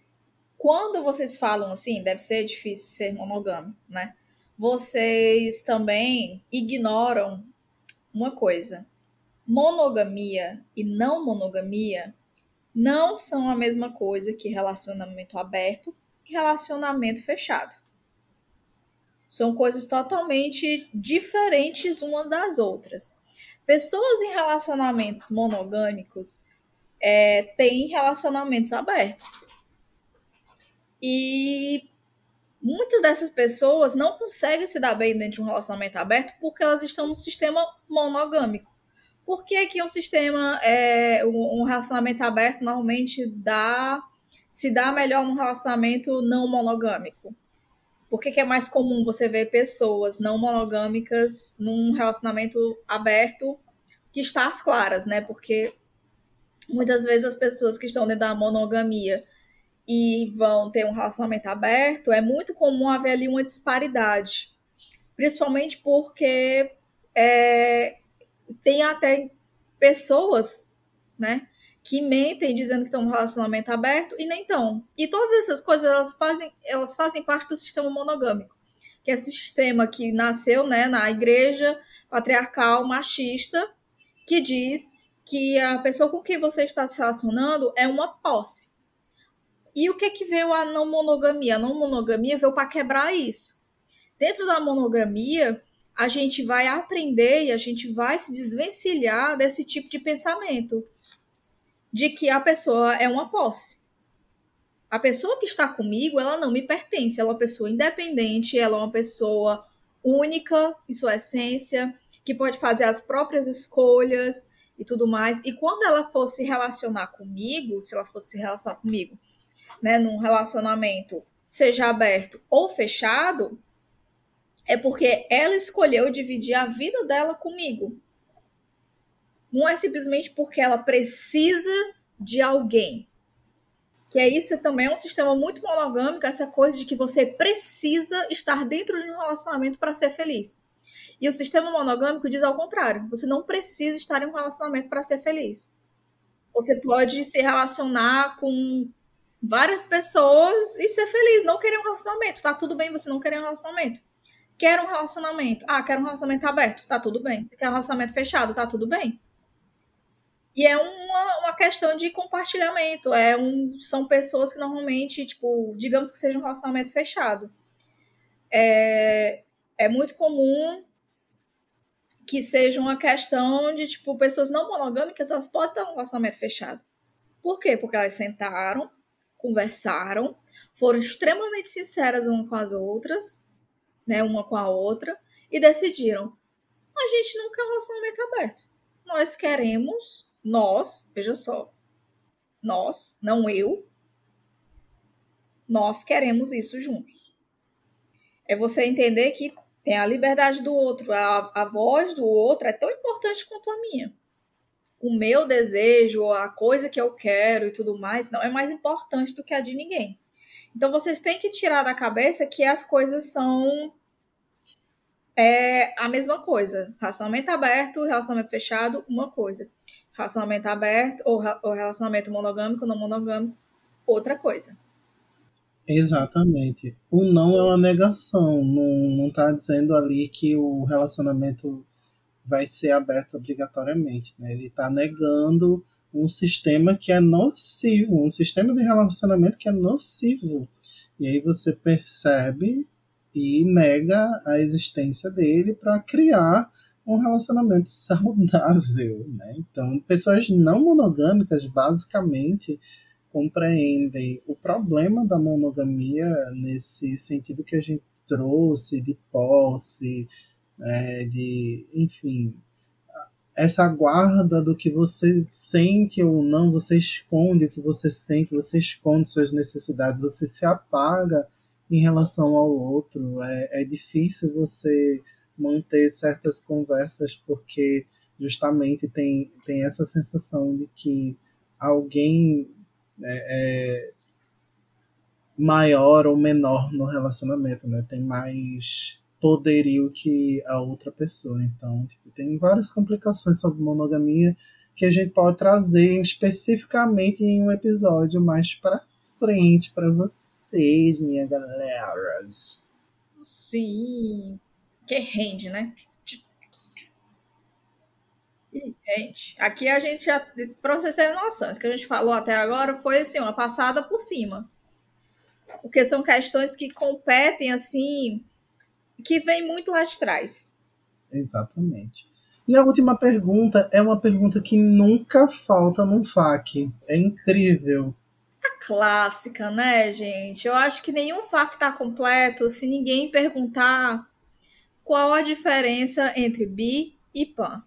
Quando vocês falam assim, deve ser difícil ser monogâmico, né? Vocês também ignoram uma coisa. Monogamia e não monogamia não são a mesma coisa que relacionamento aberto e relacionamento fechado. São coisas totalmente diferentes uma das outras. Pessoas em relacionamentos monogâmicos é, têm relacionamentos abertos. E muitas dessas pessoas não conseguem se dar bem dentro de um relacionamento aberto porque elas estão no sistema monogâmico. Por que, que um sistema, é, um relacionamento aberto normalmente dá, se dá melhor num relacionamento não monogâmico? Por que, que é mais comum você ver pessoas não monogâmicas num relacionamento aberto que está às claras, né? Porque muitas vezes as pessoas que estão dentro da monogamia e vão ter um relacionamento aberto, é muito comum haver ali uma disparidade. Principalmente porque é, tem até pessoas, né, que mentem dizendo que estão no relacionamento aberto e nem estão. E todas essas coisas elas fazem, elas fazem parte do sistema monogâmico, que é esse sistema que nasceu, né, na igreja patriarcal machista, que diz que a pessoa com quem você está se relacionando é uma posse. E o que que veio a não monogamia? A não monogamia veio para quebrar isso. Dentro da monogamia, a gente vai aprender e a gente vai se desvencilhar desse tipo de pensamento de que a pessoa é uma posse. A pessoa que está comigo, ela não me pertence, ela é uma pessoa independente, ela é uma pessoa única em sua essência, que pode fazer as próprias escolhas e tudo mais. E quando ela for se relacionar comigo, se ela fosse se relacionar comigo, né, num relacionamento, seja aberto ou fechado, é porque ela escolheu dividir a vida dela comigo. Não é simplesmente porque ela precisa de alguém. Que é isso também é um sistema muito monogâmico, essa coisa de que você precisa estar dentro de um relacionamento para ser feliz. E o sistema monogâmico diz ao contrário: você não precisa estar em um relacionamento para ser feliz. Você pode se relacionar com várias pessoas e ser feliz, não querer um relacionamento. Tá tudo bem você não querer um relacionamento. Quer um relacionamento? Ah, quero um relacionamento aberto. Tá tudo bem. Você quer um relacionamento fechado? Tá tudo bem. E é uma, uma questão de compartilhamento. É um, são pessoas que normalmente, tipo, digamos que seja um relacionamento fechado. É, é muito comum que seja uma questão de, tipo, pessoas não monogâmicas, elas podem ter um relacionamento fechado. Por quê? Porque elas sentaram, conversaram, foram extremamente sinceras umas com as outras, né, uma com a outra, e decidiram: a gente não quer um relacionamento aberto. Nós queremos, nós, veja só, nós, não eu, nós queremos isso juntos. É você entender que tem a liberdade do outro, a, a voz do outro é tão importante quanto a minha o meu desejo, a coisa que eu quero e tudo mais, não é mais importante do que a de ninguém. Então vocês têm que tirar da cabeça que as coisas são é, a mesma coisa. Relacionamento aberto, relacionamento fechado, uma coisa. Relacionamento aberto ou, ou relacionamento monogâmico, não monogâmico, outra coisa. Exatamente. O não é uma negação. Não, não tá dizendo ali que o relacionamento vai ser aberto obrigatoriamente. Né? Ele está negando um sistema que é nocivo, um sistema de relacionamento que é nocivo. E aí você percebe e nega a existência dele para criar um relacionamento *laughs* saudável. Né? Então, pessoas não monogâmicas basicamente compreendem o problema da monogamia nesse sentido que a gente trouxe de posse, é, de, enfim, essa guarda do que você sente ou não, você esconde o que você sente, você esconde suas necessidades, você se apaga em relação ao outro. É, é difícil você manter certas conversas porque justamente tem, tem essa sensação de que alguém é, é maior ou menor no relacionamento, né? Tem mais poderio que a outra pessoa. Então, tipo, tem várias complicações sobre monogamia que a gente pode trazer especificamente em um episódio mais para frente para vocês, minha galera. Sim. Que rende, né? Gente, aqui a gente já, para vocês terem noção, isso que a gente falou até agora foi assim, uma passada por cima. Porque são questões que competem assim que vem muito lá de trás. Exatamente. E a última pergunta é uma pergunta que nunca falta num FAQ. É incrível. A clássica, né, gente? Eu acho que nenhum FAQ está completo se ninguém perguntar qual a diferença entre bi e pan.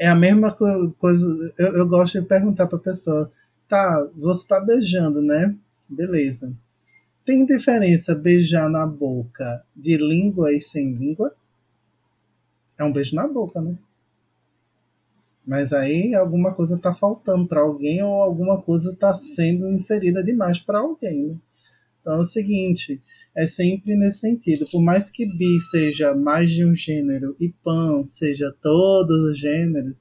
É a mesma coisa. Eu, eu gosto de perguntar para a pessoa: tá, você está beijando, né? Beleza. Tem diferença beijar na boca de língua e sem língua? É um beijo na boca, né? Mas aí alguma coisa está faltando para alguém ou alguma coisa está sendo inserida demais para alguém, né? Então é o seguinte, é sempre nesse sentido. Por mais que bi seja mais de um gênero e pan seja todos os gêneros,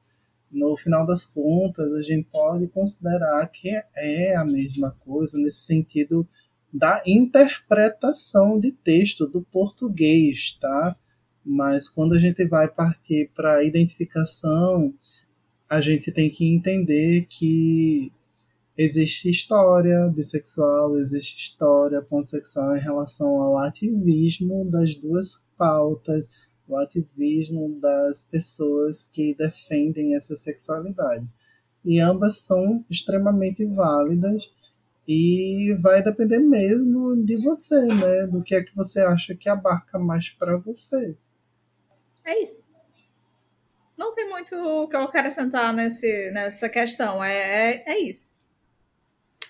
no final das contas a gente pode considerar que é a mesma coisa nesse sentido da interpretação de texto do português, tá? Mas quando a gente vai partir para a identificação, a gente tem que entender que existe história bissexual, existe história pansexual em relação ao ativismo das duas pautas, o ativismo das pessoas que defendem essa sexualidade. E ambas são extremamente válidas e vai depender mesmo de você, né? Do que é que você acha que abarca mais para você. É isso. Não tem muito o que eu quero acrescentar nesse, nessa questão. É, é, é isso.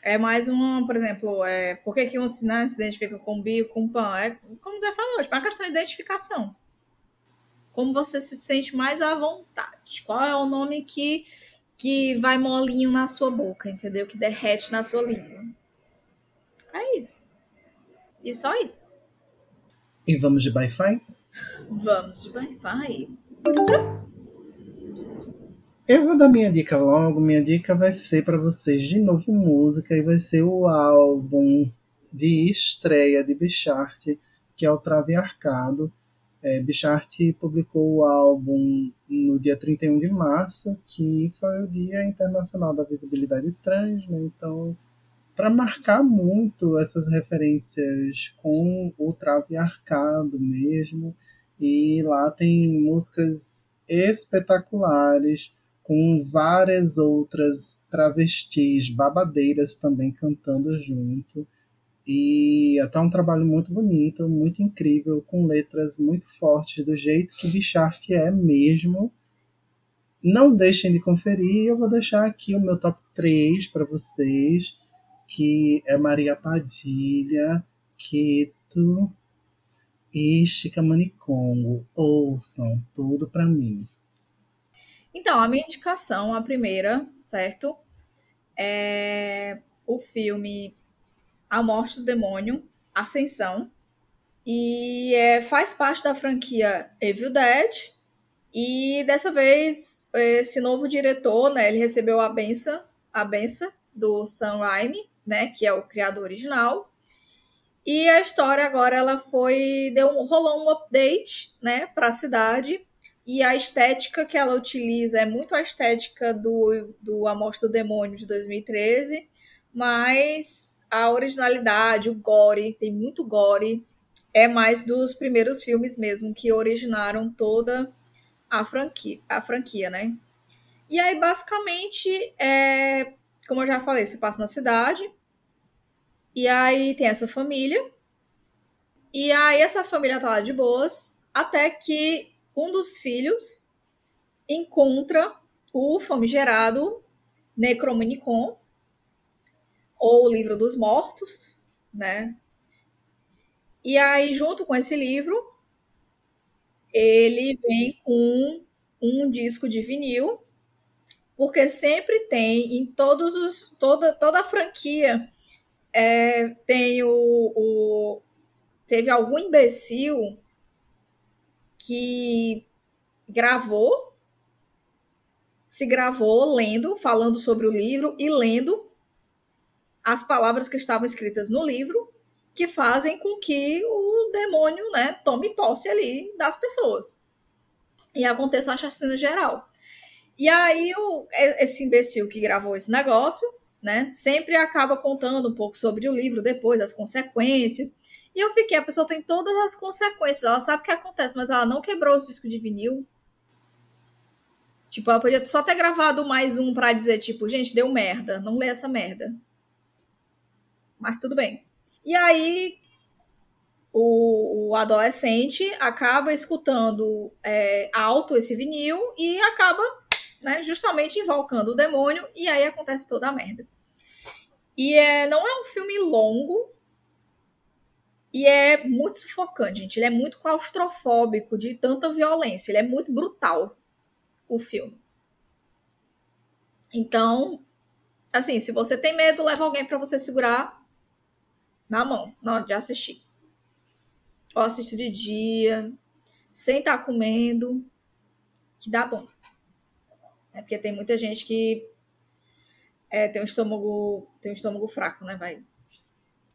É mais um, por exemplo, é, por que, que um né, se identifica com bio, com pan? É, como você falou, tipo, é uma questão de identificação. Como você se sente mais à vontade. Qual é o nome que, que vai molinho na sua boca, entendeu? Que derrete na sua língua. É isso. E só isso. E vamos de Wi-Fi? Vamos de Wi-Fi. Eu vou dar minha dica logo. Minha dica vai ser para vocês de novo música e vai ser o álbum de estreia de Bichart, que é o Trave Arcado. É, Bichart publicou o álbum no dia 31 de março, que foi o Dia Internacional da Visibilidade Trans, né? Então, para marcar muito essas referências com o Trave Arcado mesmo, e lá tem músicas espetaculares com várias outras travestis babadeiras também cantando junto. E até um trabalho muito bonito, muito incrível, com letras muito fortes, do jeito que Bichart é mesmo. Não deixem de conferir, eu vou deixar aqui o meu top 3 para vocês, que é Maria Padilha, Keto, e Chica Manicongo. Ouçam tudo para mim. Então, a minha indicação, a primeira, certo? É o filme A Morte do Demônio, Ascensão. E é, faz parte da franquia Evil Dead. E dessa vez, esse novo diretor, né, ele recebeu a benção, a benção do Sam Raimi, né, que é o criador original. E a história agora ela foi deu rolou um update, né, para a cidade. E a estética que ela utiliza é muito a estética do, do Amostra do Demônio de 2013, mas a originalidade, o gore, tem muito gore, é mais dos primeiros filmes mesmo que originaram toda a franquia, a franquia, né? E aí, basicamente, é, como eu já falei, se passa na cidade, e aí tem essa família. E aí essa família tá lá de boas, até que um dos filhos encontra o famigerado Necromonicon, ou o livro dos mortos, né? E aí, junto com esse livro, ele vem com um disco de vinil, porque sempre tem em todos os toda toda a franquia é, tem o, o, Teve algum imbecil que gravou, se gravou lendo, falando sobre o livro e lendo as palavras que estavam escritas no livro, que fazem com que o demônio né, tome posse ali das pessoas. E aconteça a chacina geral. E aí, o, esse imbecil que gravou esse negócio né? Sempre acaba contando um pouco sobre o livro depois, as consequências. E eu fiquei, a pessoa tem todas as consequências, ela sabe o que acontece, mas ela não quebrou os discos de vinil. Tipo, ela podia só ter gravado mais um para dizer, tipo, gente, deu merda, não lê essa merda. Mas tudo bem. E aí, o, o adolescente acaba escutando é, alto esse vinil e acaba né, justamente invocando o demônio, e aí acontece toda a merda. E é, não é um filme longo, e é muito sufocante, gente. Ele é muito claustrofóbico de tanta violência. Ele é muito brutal, o filme. Então, assim, se você tem medo, leva alguém para você segurar na mão na hora de assistir. Ou assiste de dia, sem estar tá comendo, que dá bom. É porque tem muita gente que é, tem um estômago tem um estômago fraco, né, vai.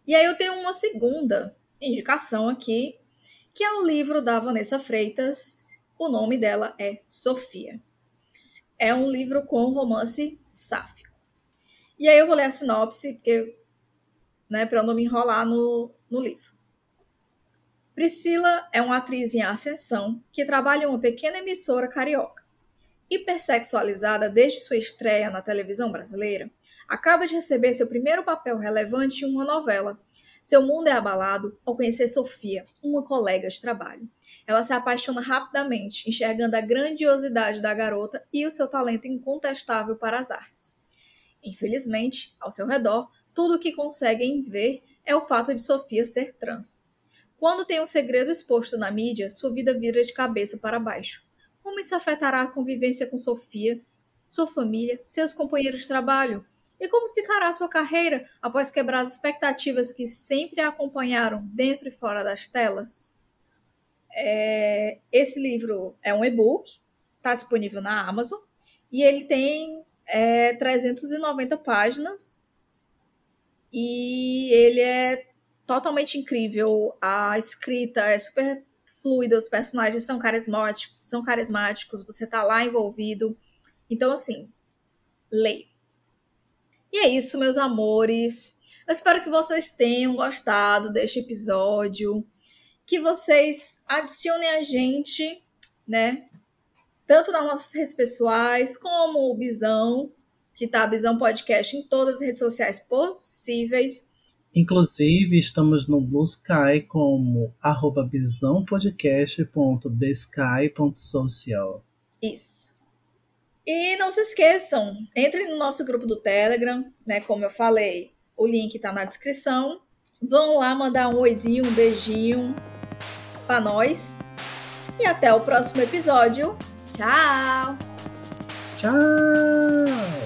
E aí eu tenho uma segunda indicação aqui, que é o livro da Vanessa Freitas. O nome dela é Sofia. É um livro com romance sáfico. E aí eu vou ler a sinopse, porque, né, para eu não me enrolar no, no livro. Priscila é uma atriz em ascensão que trabalha em uma pequena emissora carioca hipersexualizada desde sua estreia na televisão brasileira, acaba de receber seu primeiro papel relevante em uma novela. Seu mundo é abalado ao conhecer Sofia, uma colega de trabalho. Ela se apaixona rapidamente, enxergando a grandiosidade da garota e o seu talento incontestável para as artes. Infelizmente, ao seu redor, tudo o que conseguem ver é o fato de Sofia ser trans. Quando tem um segredo exposto na mídia, sua vida vira de cabeça para baixo. Como isso afetará a convivência com Sofia, sua família, seus companheiros de trabalho? E como ficará sua carreira após quebrar as expectativas que sempre a acompanharam dentro e fora das telas? É, esse livro é um e-book, está disponível na Amazon e ele tem é, 390 páginas e ele é totalmente incrível. A escrita é super fluida, os personagens são carismáticos, são carismáticos, você tá lá envolvido. Então, assim, leia. E é isso, meus amores. Eu espero que vocês tenham gostado deste episódio, que vocês adicionem a gente, né? Tanto nas nossas redes pessoais, como o Bisão, que tá Bisão Podcast em todas as redes sociais possíveis. Inclusive, estamos no Blue Sky como arroba bisãopodcast.bsky.social. Isso. E não se esqueçam, entrem no nosso grupo do Telegram, né? Como eu falei, o link está na descrição. Vão lá mandar um oizinho, um beijinho para nós. E até o próximo episódio. Tchau! Tchau!